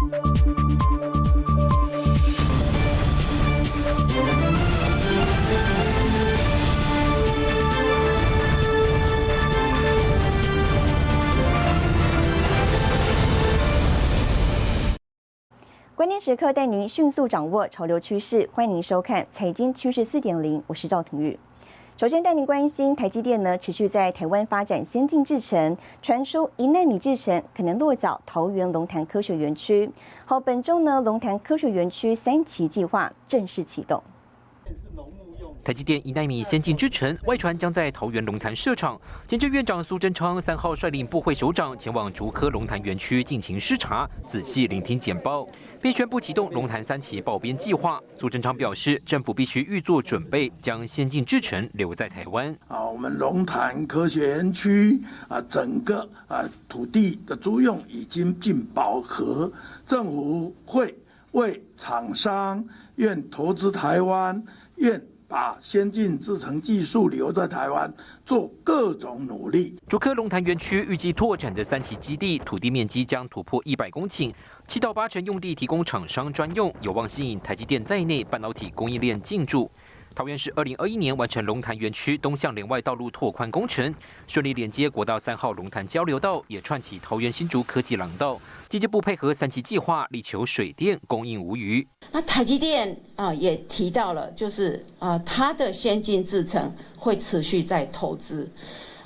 关键时刻带您迅速掌握潮流趋势，欢迎您收看《财经趋势四点零》，我是赵廷玉。首先带您关心台积电呢，持续在台湾发展先进制程，传出一纳米制程可能落脚桃园龙潭科学园区。好，本周呢，龙潭科学园区三期计划正式启动。台积电一纳米先进制程外传将在桃园龙潭设厂，前政院长苏贞昌三号率领部会首长前往竹科龙潭园区进行视察，仔细聆听简报。并宣布启动龙潭三期爆编计划。苏贞昌表示，政府必须预做准备，将先进制程留在台湾。啊，我们龙潭科学园区啊，整个啊土地的租用已经近饱和，政府会为厂商愿投资台湾，愿。把先进制程技术留在台湾，做各种努力。竹科龙潭园区预计拓展的三期基地，土地面积将突破一百公顷，七到八成用地提供厂商专用，有望吸引台积电在内半导体供应链进驻。桃园市二零二一年完成龙潭园区东向连外道路拓宽工程，顺利连接国道三号龙潭交流道，也串起桃园新竹科技廊道。经济部配合三期计划，力求水电供应无虞。那台积电啊也提到了，就是啊它的先进制程会持续在投资，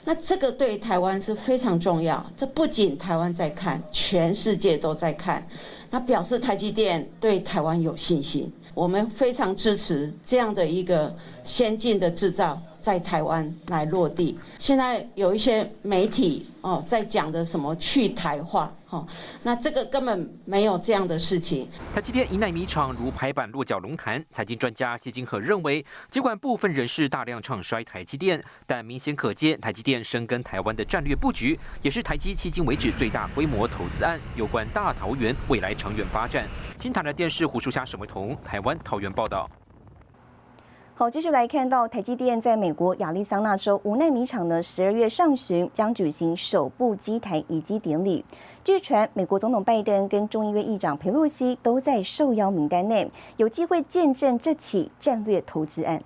那这个对台湾是非常重要。这不仅台湾在看，全世界都在看，那表示台积电对台湾有信心。我们非常支持这样的一个先进的制造。在台湾来落地。现在有一些媒体哦在讲的什么去台化，哈，那这个根本没有这样的事情。台积电一奈米厂如排版落脚龙潭，财经专家谢金河认为，尽管部分人士大量唱衰台积电，但明显可见台积电深耕台湾的战略布局，也是台积迄今为止最大规模投资案。有关大桃园未来长远发展，新台的电视胡淑霞、沈维彤，台湾桃园报道。好，继续来看到台积电在美国亚利桑那州无奈米厂呢，十二月上旬将举行首部机台移机典礼。据传，美国总统拜登跟众议院议长佩洛西都在受邀名单内，有机会见证这起战略投资案。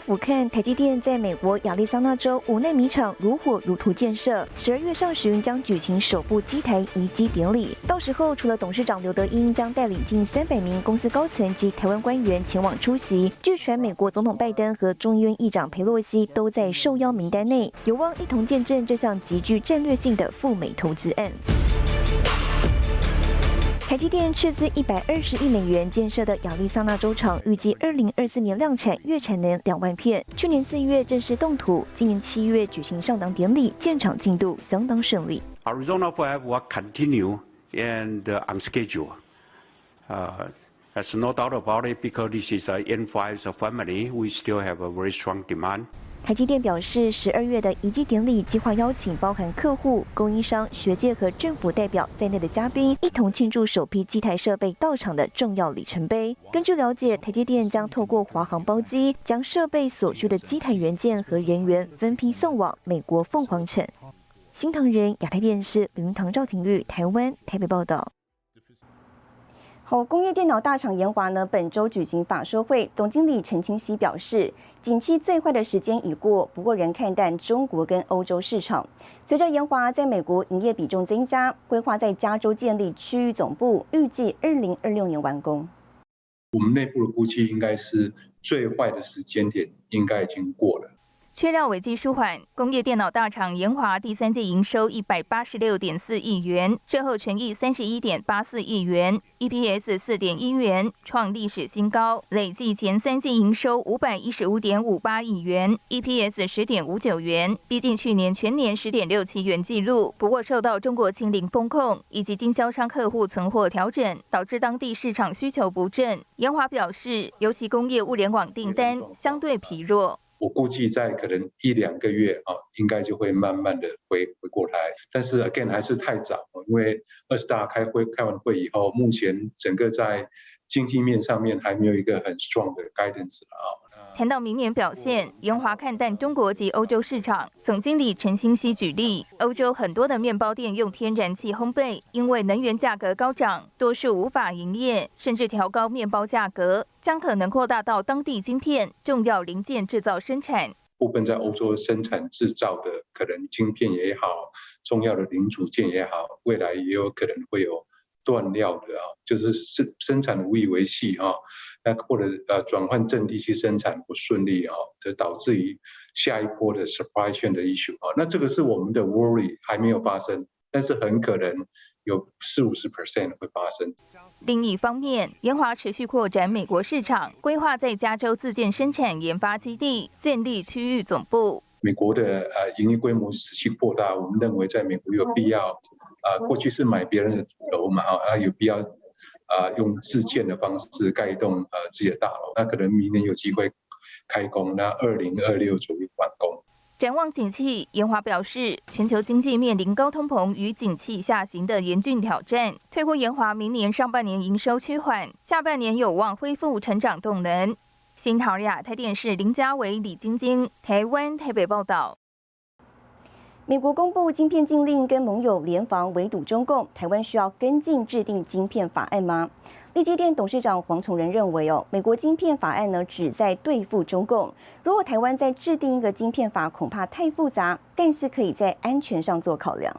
俯瞰，台积电在美国亚利桑那州五纳米厂如火如荼建设，十二月上旬将举行首部机台移机典礼。到时候，除了董事长刘德英将带领近三百名公司高层及台湾官员前往出席。据传，美国总统拜登和众议院议长佩洛西都在受邀名单内，有望一同见证这项极具战略性的赴美投资案。台积电斥资一百二十亿美元建设的亚利桑那州厂，预计二零二四年量产月产能两万片。去年四月正式动土，今年七月举行上档典礼，建厂进度相当顺利。Arizona Five will continue and on schedule. Uh, there's no doubt about it because this is a N5 family. We still have a very strong demand. 台积电表示，十二月的移机典礼计划邀请包含客户、供应商、学界和政府代表在内的嘉宾，一同庆祝首批机台设备到场的重要里程碑。根据了解，台积电将透过华航包机，将设备所需的机台元件和人员分批送往美国凤凰城。新唐人亚太电视林唐赵廷玉台湾台北报道。好，工业电脑大厂研华呢，本周举行法说会，总经理陈清熙表示，景气最坏的时间已过，不过仍看淡中国跟欧洲市场。随着研华在美国营业比重增加，规划在加州建立区域总部，预计二零二六年完工。我们内部的估计应该是最坏的时间点应该已经过了。缺料危机舒缓，工业电脑大厂研华第三季营收一百八十六点四亿元，税后权益三十一点八四亿元，EPS 四点一元，创历史新高。累计前三季营收五百一十五点五八亿元，EPS 十点五九元，逼近去年全年十点六七元纪录。不过，受到中国清零风控以及经销商客户存货调整，导致当地市场需求不振。研华表示，尤其工业物联网订单相对疲弱。我估计在可能一两个月啊，应该就会慢慢的回回过来。但是 again 还是太早了，因为二十大开会开完会以后，目前整个在经济面上面还没有一个很 strong 的 guidance 啊。谈到明年表现，严华看淡中国及欧洲市场。总经理陈新熙举例，欧洲很多的面包店用天然气烘焙，因为能源价格高涨，多数无法营业，甚至调高面包价格，将可能扩大到当地晶片重要零件制造生产。部分在欧洲生产制造的可能晶片也好，重要的零组件也好，未来也有可能会有断料的啊，就是生生产无以为继啊。那或者呃转换阵地去生产不顺利啊，这导致于下一波的 supply chain 的 issue 啊，那这个是我们的 worry 还没有发生，但是很可能有四五十 percent 会发生。另一方面，研华持续扩展美国市场，规划在加州自建生产研发基地，建立区域总部。美国的呃营业规模持续扩大，我们认为在美国有必要，呃过去是买别人的楼嘛啊，啊有必要。啊，用自建的方式盖一栋呃自己的大楼，那可能明年有机会开工，那二零二六左右完工。展望景气，严华表示，全球经济面临高通膨与景气下行的严峻挑战，推估严华明年上半年营收趋缓，下半年有望恢复成长动能。新唐亚太电视林家伟、李晶晶，台湾台北报道。美国公布晶片禁令，跟盟友联防围堵中共。台湾需要跟进制定晶片法案吗？立基电董事长黄崇仁认为，哦，美国晶片法案呢，旨在对付中共。如果台湾再制定一个晶片法，恐怕太复杂，但是可以在安全上做考量。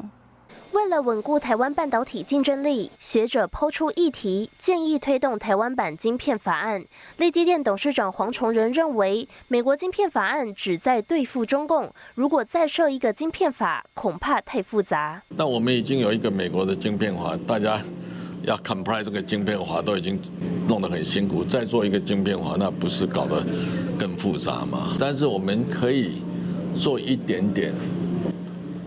为了稳固台湾半导体竞争力，学者抛出议题，建议推动台湾版晶片法案。立基电董事长黄崇仁认为，美国晶片法案旨在对付中共，如果再设一个晶片法，恐怕太复杂。那我们已经有一个美国的晶片法，大家要 comply 这个晶片法都已经弄得很辛苦，再做一个晶片法，那不是搞得更复杂吗？但是我们可以做一点点。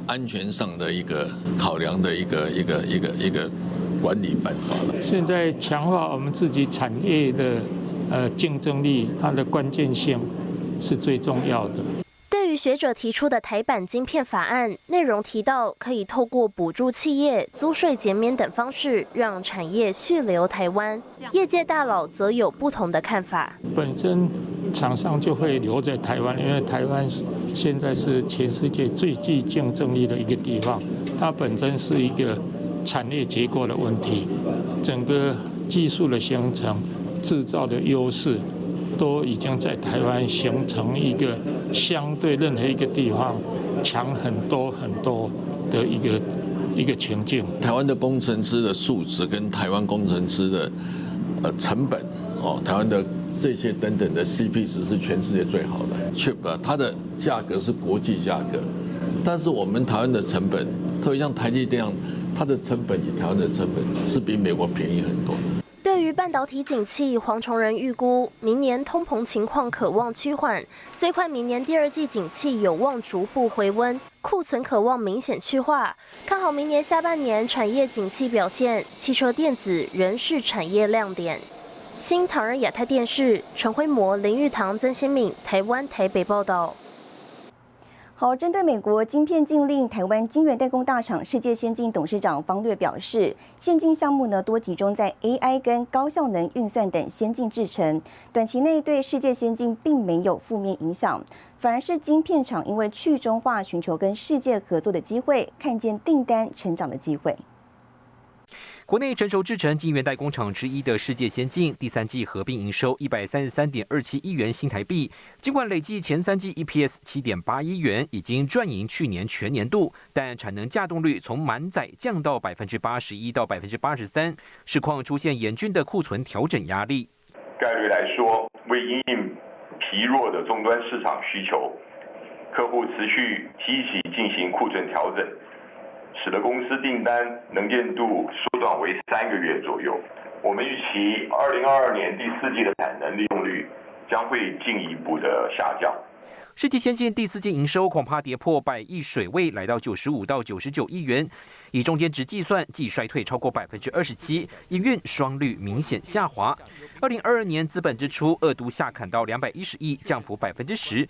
安全上的一个考量的一个一个一个一个管理办法了。现在强化我们自己产业的呃竞争力，它的关键性是最重要的。对于学者提出的台版晶片法案，内容提到可以透过补助企业、租税减免等方式，让产业续留台湾。业界大佬则有不同的看法。本身。厂商就会留在台湾，因为台湾现在是全世界最具竞争力的一个地方。它本身是一个产业结构的问题，整个技术的形成、制造的优势，都已经在台湾形成一个相对任何一个地方强很多很多的一个一个情境。台湾的工程师的素质跟台湾工程师的呃成本哦，台湾的。这些等等的 CP 值是全世界最好的，chip 它的价格是国际价格，但是我们台湾的成本，特别像台积电，它的成本比台湾的成本是比美国便宜很多。对于半导体景气，黄崇仁预估明年通膨情况可望趋缓，最快明年第二季景气有望逐步回温，库存可望明显去化，看好明年下半年产业景气表现，汽车电子仍是产业亮点。新唐人亚太电视陈辉模、林玉堂、曾新敏，台湾台北报道。好，针对美国晶片禁令，台湾晶圆代工大厂世界先进董事长方略表示，现金项目呢多集中在 AI 跟高效能运算等先进制程，短期内对世界先进并没有负面影响，反而是晶片厂因为去中化寻求跟世界合作的机会，看见订单成长的机会。国内成熟制成晶圆代工厂之一的世界先进，第三季合并营收一百三十三点二七亿元新台币。尽管累计前三季 EPS 七点八亿元，已经赚赢去年全年度，但产能架动率从满载降到百分之八十一到百分之八十三，市况出现严峻的库存调整压力。概率来说，为因应疲弱的终端市场需求，客户持续积极进行库存调整。使得公司订单能见度缩短为三个月左右。我们预期二零二二年第四季的产能利用率将会进一步的下降。世纪先进第四季营收恐怕跌破百亿水位，来到九十五到九十九亿元。以中间值计算，季衰退超过百分之二十七，营运双率明显下滑。二零二二年资本支出二度下砍到两百一十亿，降幅百分之十。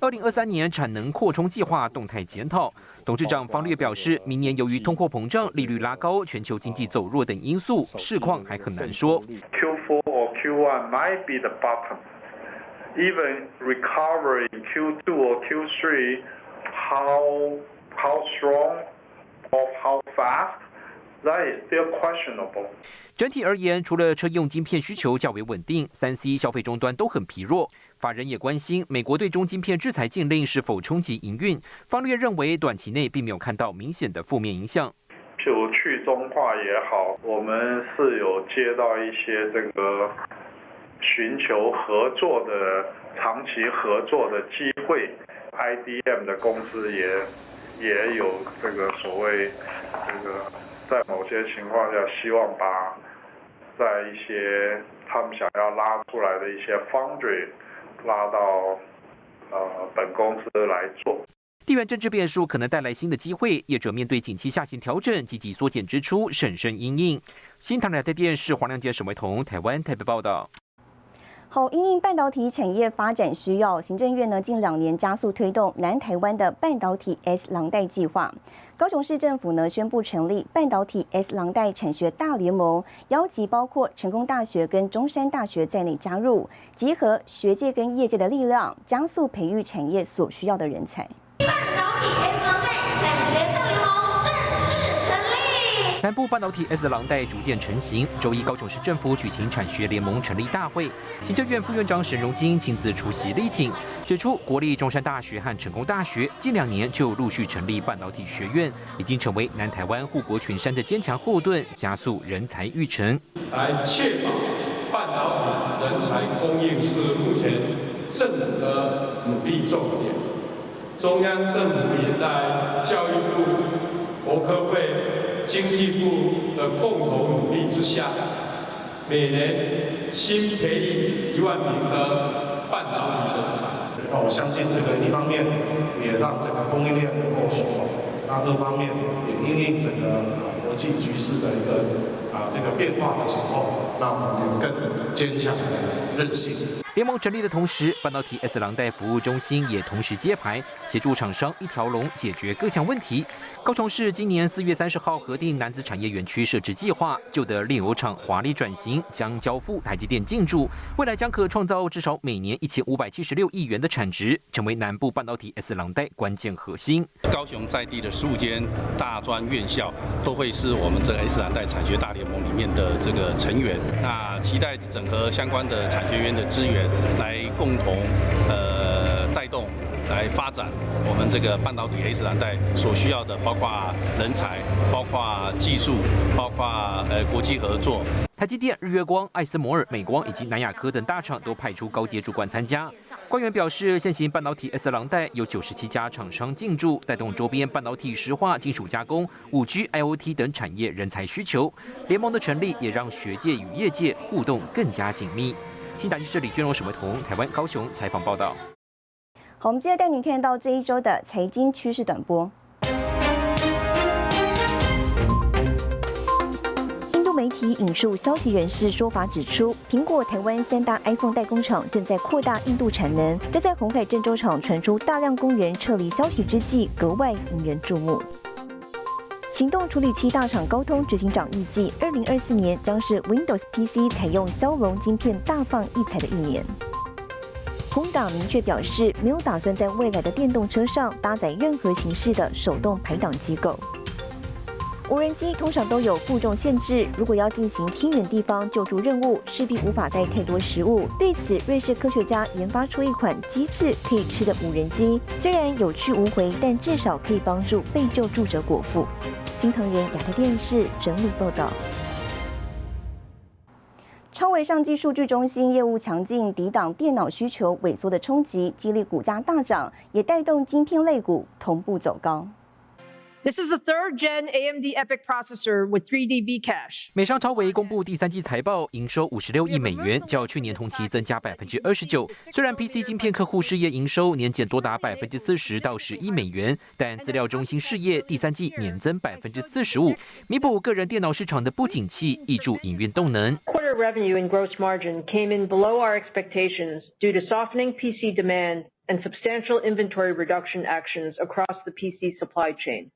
二零二三年产能扩充计划动态检讨，董事长方略表示，明年由于通货膨胀、利率拉高、全球经济走弱等因素，市况还很难说。Q4 or Q1 might be the bottom. even recovery in Q2 or Q3, how how strong or how fast, that is still questionable. 整体而言，除了车用晶片需求较为稳定，三 C 消费终端都很疲弱。法人也关心美国对中晶片制裁禁令是否冲击营运。方略认为，短期内并没有看到明显的负面影响。譬如去中化也好，我们是有接到一些这个寻求合作的长期合作的机会，IDM 的公司也也有这个所谓这个在某些情况下希望把在一些他们想要拉出来的一些 foundry 拉到呃本公司来做。地缘政治变数可能带来新的机会，业者面对景气下行调整，积极缩减支出，审慎应应。新唐人台电视黄亮杰、沈维彤，台湾台北报道。好，因应半导体产业发展需要，行政院呢近两年加速推动南台湾的半导体 S 廊带计划。高雄市政府呢宣布成立半导体 S 廊带产学大联盟，邀集包括成功大学跟中山大学在内加入，集合学界跟业界的力量，加速培育产业所需要的人才。南部半导体 S 廊带逐渐成型。周一，高雄市政府举行产学联盟成立大会，行政院副院长沈荣金亲自出席力挺，指出国立中山大学和成功大学近两年就陆续成立半导体学院，已经成为南台湾护国群山的坚强后盾，加速人才育成，来确保半导体人才供应是目前政府的努力重点。中央政府也在教育部、国科会、经济部的共同努力之下，每年新培育一万名的半导体人才。那我相信这个一方面也让整个供应链能够说，那二方面也因应整个国际局势的一个。啊，这个变化的时候，让我们有更坚强的韧性。联盟成立的同时，半导体 S 廊带服务中心也同时揭牌，协助厂商一条龙解决各项问题。高雄市今年四月三十号核定南子产业园区设置计划，旧的炼油厂华丽转型将交付台积电进驻，未来将可创造至少每年一千五百七十六亿元的产值，成为南部半导体 S 廊带关键核心。高雄在地的十五间大专院校都会是我们这个 S 廊带产学大联盟。里面的这个成员，那期待整合相关的产学院的资源，来共同呃带动，来发展我们这个半导体 S 蓝带所需要的，包括人才，包括技术，包括呃国际合作。台积电、日月光、艾斯摩尔、美光以及南亚科等大厂都派出高阶主管参加。官员表示，现行半导体 S 廊带有九十七家厂商进驻，带动周边半导体石化、金属加工、五 G、IOT 等产业人才需求。联盟的成立也让学界与业界互动更加紧密。新大记者李娟荣、沈维彤，台湾高雄采访报道。好，我们接着带您看到这一周的财经趋势短波。印度媒体引述消息人士说法指出，苹果台湾三大 iPhone 代工厂正在扩大印度产能，这在红海郑州厂传出大量工人撤离消息之际，格外引人注目。行动处理器大厂高通执行长预计，二零二四年将是 Windows PC 采用骁龙晶片大放异彩的一年。宏达明确表示，没有打算在未来的电动车上搭载任何形式的手动排挡机构。无人机通常都有负重限制，如果要进行偏远地方救助任务，势必无法带太多食物。对此，瑞士科学家研发出一款机智可以吃的无人机，虽然有去无回，但至少可以帮助被救助者果腹。新藤原亚太电视整理报道。超微上技数据中心业务强劲，抵挡电脑需求萎缩的冲击，激励股价大涨，也带动晶片类股同步走高。This is the third gen AMD EPIC processor with 3D V Cache。美商超微公布第三季财报，营收五十六亿美元，较去年同期增加百分之二十九。虽然 PC 晶片客户事业营收年减多达百分之四十到十亿美元，但资料中心事业第三季年增百分之四十五，弥补个人电脑市场的不景气，挹注营运动能。Quarter revenue and gross margin came in below our expectations due to softening PC demand and substantial inventory reduction actions across the PC supply chain.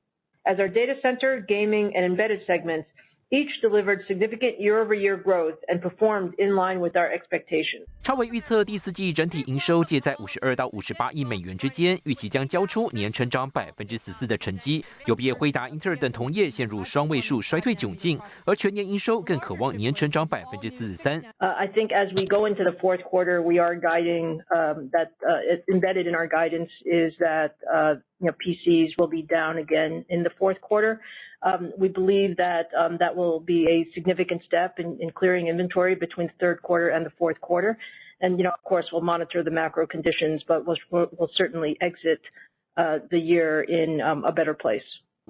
as our data center, gaming, and embedded segments Each delivered significant year-over-year growth and performed in line with our expectations. 超维预测第四季整体营收介在五十二到五十八亿美元之间，预期将交出年成长百分之十四的成绩。有毕业辉达、英特尔等同业陷入双位数衰退窘境，而全年营收更渴望年成长百分之四十三。Uh, I think as we go into the fourth quarter, we are guiding um, that uh, embedded in our guidance is that uh, you know PCs will be down again in the fourth quarter. Um, we believe that um, that will be a significant step in, in, clearing inventory between the third quarter and the fourth quarter. And, you know, of course, we'll monitor the macro conditions, but we'll, we'll certainly exit uh, the year in um, a better place.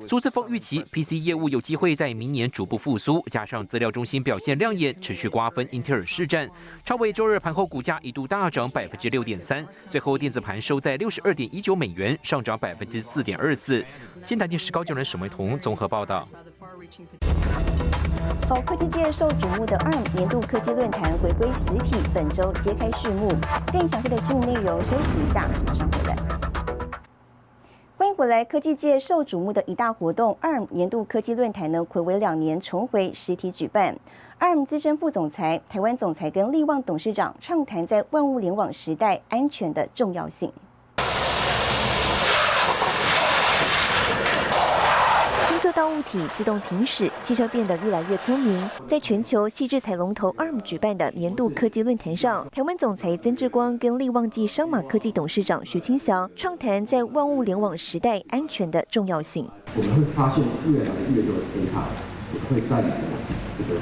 苏志峰预期 PC 业务有机会在明年逐步复苏，加上资料中心表现亮眼，持续瓜分英特尔市占。超微周日盘后股价一度大涨百分之六点三，最后电子盘收在六十二点一九美元，上涨百分之四点二四。新台电视高就人沈维彤综合报道。好，科技界受瞩目的 ARM 年度科技论坛回归实体，本周揭开序幕。更详细的新闻内容，休息一下，马上回来。未来！科技界受瞩目的一大活动 ——ARM 年度科技论坛呢，暌违两年重回实体举办。ARM 资深副总裁、台湾总裁跟力旺董事长畅谈在万物联网时代安全的重要性。到物体自动停驶，汽车变得越来越聪明。在全球细制材龙头 ARM 举办的年度科技论坛上，台湾总裁曾志光跟力旺记商马科技董事长徐清祥畅谈在万物联网时代安全的重要性。我们会发现越来越多的 data 会在你的这个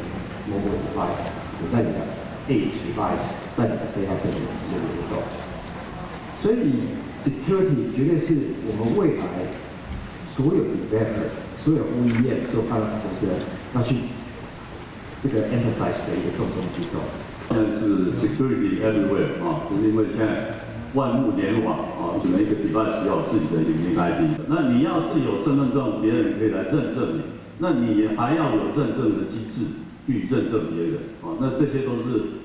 mobile device，在你的 edge device，在你的 data center 之间流动。所以 security 绝对是我们未来所有 developer。所有供应链、所有发展公司要去这个 emphasize 的一个重中之重。现在是 security everywhere 啊，就是因为现在万物联网啊，每一个 device 要有自己的领域 ID。那你要是有身份证，别人可以来认证你，那你还要有认证的机制去认证别人啊，那这些都是。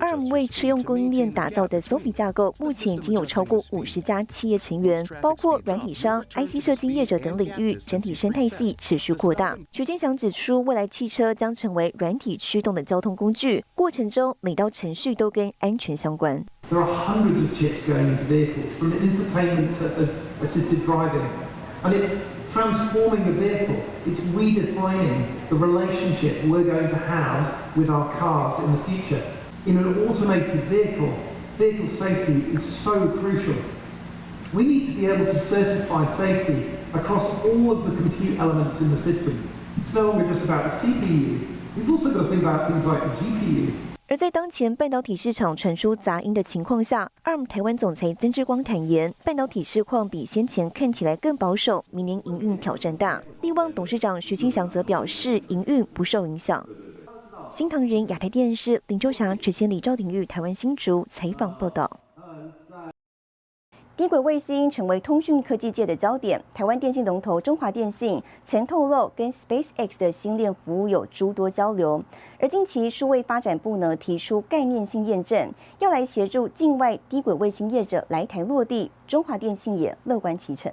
ARM 为车用供应链打造的 SOP 架构，目前已经有超过五十家企业成员，包括软体商、IC 设计业者等领域，整体生态系持续扩大。徐建祥指出，未来汽车将成为软体驱动的交通工具，过程中每道程序都跟安全相关。Transforming the vehicle. It's redefining the relationship we're going to have with our cars in the future. In an automated vehicle, vehicle safety is so crucial. We need to be able to certify safety across all of the compute elements in the system. It's no longer just about the CPU. We've also got to think about things like the GPU, 而在当前半导体市场传出杂音的情况下，ARM 台湾总裁曾志光坦言，半导体市况比先前看起来更保守，明年营运挑战大。力旺董事长徐清祥则表示，营运不受影响。新唐人亚太电视林秋霞、陈千里、赵鼎玉台湾新竹采访报道。低轨卫星成为通讯科技界的焦点。台湾电信龙头中华电信曾透露，跟 SpaceX 的星链服务有诸多交流。而近期数位发展部呢提出概念性验证，要来协助境外低轨卫星业者来台落地。中华电信也乐观其成。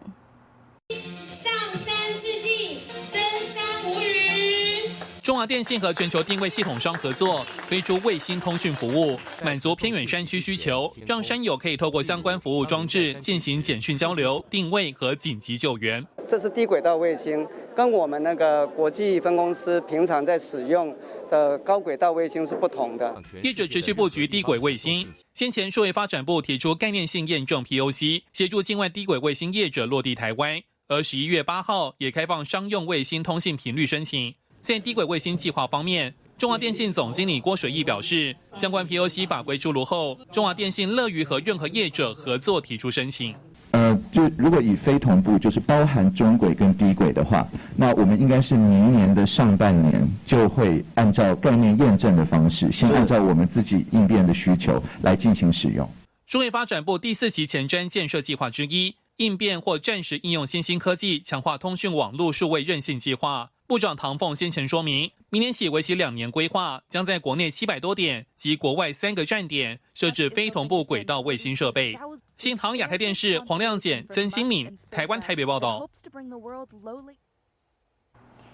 中华电信和全球定位系统商合作，推出卫星通讯服务，满足偏远山区需求，让山友可以透过相关服务装置进行简讯交流、定位和紧急救援。这是低轨道卫星，跟我们那个国际分公司平常在使用的高轨道卫星是不同的。业者持续布局低轨卫星，先前数位发展部提出概念性验证 POC，协助境外低轨卫星业者落地台湾，而十一月八号也开放商用卫星通信频率申请。在低轨卫星计划方面，中华电信总经理郭水义表示，相关 POC 法规出炉后，中华电信乐于和任何业者合作提出申请。呃，就如果以非同步，就是包含中轨跟低轨的话，那我们应该是明年的上半年就会按照概念验证的方式，先按照我们自己应变的需求来进行使用。数位发展部第四期前瞻建设计划之一，应变或暂时应用新兴科技，强化通讯网络数位韧性计划。部长唐凤先前说明，明年起为期两年规划，将在国内七百多点及国外三个站点设置非同步轨道卫星设备。新唐亚太电视黄亮简、曾新敏，台湾台北报道。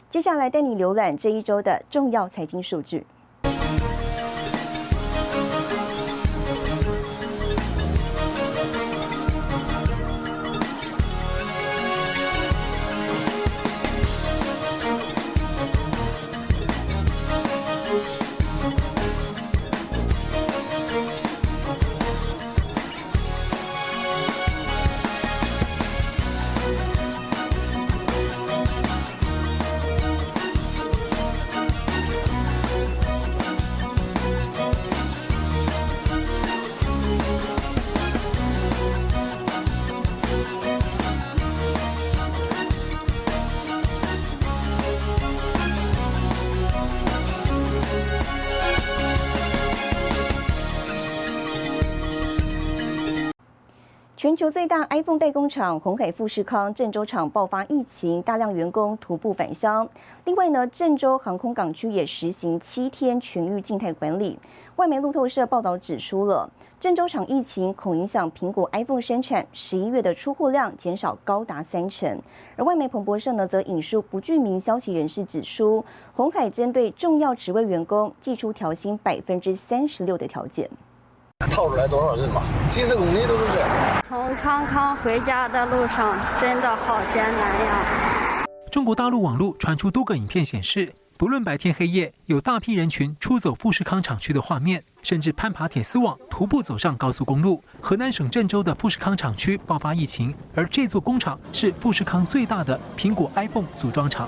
接下来带你浏览这一周的重要财经数据。全球最大 iPhone 代工厂红海富士康郑州厂爆发疫情，大量员工徒步返乡。另外呢，郑州航空港区也实行七天全域静态管理。外媒路透社报道指出了，郑州厂疫情恐影响苹果 iPhone 生产，十一月的出货量减少高达三成。而外媒彭博社呢，则引述不具名消息人士指出，红海针对重要职位员工寄出调薪百分之三十六的条件。套出来多少人马？几十公里都是这。从康康回家的路上真的好艰难呀！中国大陆网络传出多个影片，显示不论白天黑夜，有大批人群出走富士康厂区的画面，甚至攀爬铁丝网、徒步走上高速公路。河南省郑州的富士康厂区爆发疫情，而这座工厂是富士康最大的苹果 iPhone 组装厂。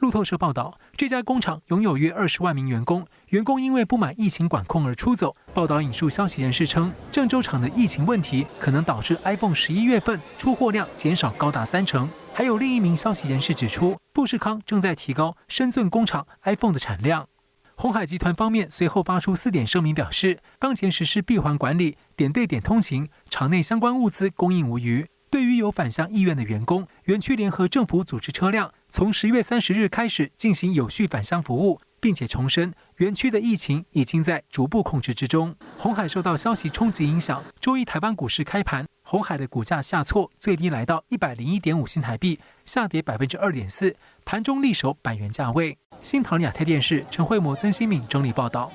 路透社报道，这家工厂拥有约二十万名员工。员工因为不满疫情管控而出走。报道引述消息人士称，郑州厂的疫情问题可能导致 iPhone 十一月份出货量减少高达三成。还有另一名消息人士指出，富士康正在提高深圳工厂 iPhone 的产量。红海集团方面随后发出四点声明，表示当前实施闭环管理，点对点通勤，厂内相关物资供应无虞。对于有返乡意愿的员工，园区联合政府组织车辆，从十月三十日开始进行有序返乡服务。并且重申，园区的疫情已经在逐步控制之中。红海受到消息冲击影响，周一台湾股市开盘，红海的股价下挫，最低来到一百零一点五新台币，下跌百分之二点四，盘中力守百元价位。新唐亚太电视陈慧模、曾新敏整理报道。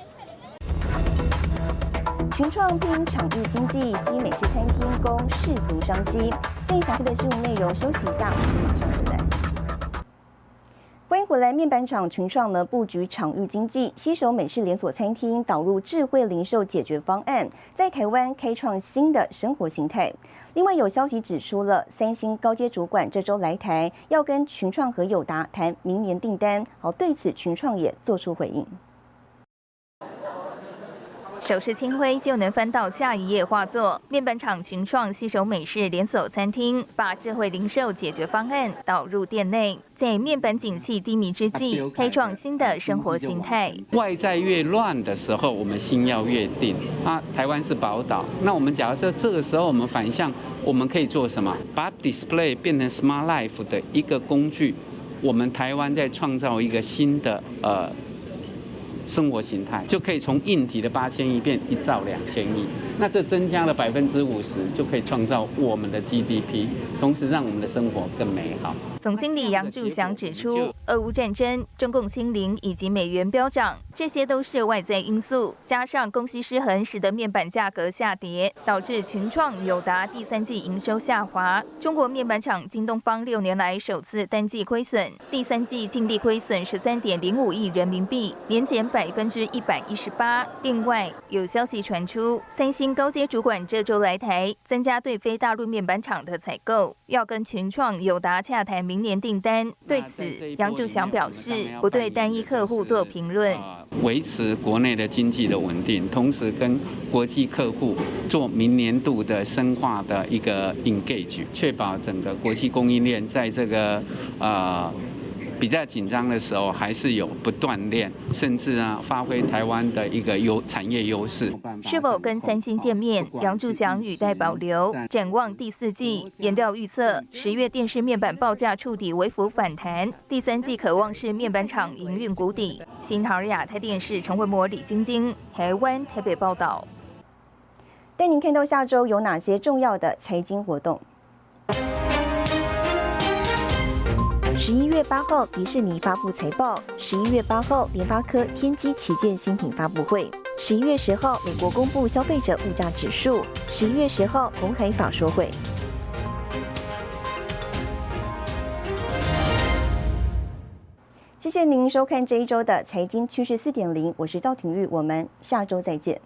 群创拼场域经济，西美式餐厅供世足商机。更详细的新闻内容，休息一下，马上回来。未来！面板厂群创呢布局场域经济，携手美式连锁餐厅，导入智慧零售解决方案，在台湾开创新的生活形态。另外有消息指出了，三星高阶主管这周来台，要跟群创和友达谈明年订单。好，对此群创也做出回应。手势轻挥就能翻到下一页画作。面板厂群创携手美式连锁餐厅，把智慧零售解决方案导入店内，在面板景气低迷之际，开创新的生活形态。外在越乱的时候，我们心要越定。啊，台湾是宝岛，那我们假如说这个时候我们反向，我们可以做什么？把 display 变成 smart life 的一个工具。我们台湾在创造一个新的呃。生活形态就可以从硬体的八千亿变一兆两千亿，那这增加了百分之五十，就可以创造我们的 GDP，同时让我们的生活更美好。总经理杨柱祥指出，俄乌战争、中共清零以及美元飙涨，这些都是外在因素，加上供需失衡，使得面板价格下跌，导致群创、友达第三季营收下滑。中国面板厂京东方六年来首次单季亏损，第三季净利亏损十三点零五亿人民币，年减百分之一百一十八。另外，有消息传出，三星高阶主管这周来台，增加对非大陆面板厂的采购，要跟群创、友达洽谈。明年订单，对此杨柱祥表示不对单一客户做评论，维持国内的经济的稳定，同时跟国际客户做明年度的深化的一个 engage，确保整个国际供应链在这个呃。比较紧张的时候，还是有不锻炼，甚至啊，发挥台湾的一个优产业优势。是否跟三星见面？杨柱祥语带保留。展望第四季，研调预测十月电视面板报价触底，微幅反弹。第三季渴望是面板厂营运谷底。新唐亚太电视陈慧模、李晶晶，台湾台北报道。带您看到下周有哪些重要的财经活动。十一月八号，迪士尼发布财报；十一月八号，联发科、天玑旗舰新品发布会；十一月十号，美国公布消费者物价指数；十一月十号，红海法说会。谢谢您收看这一周的财经趋势四点零，我是赵廷玉，我们下周再见。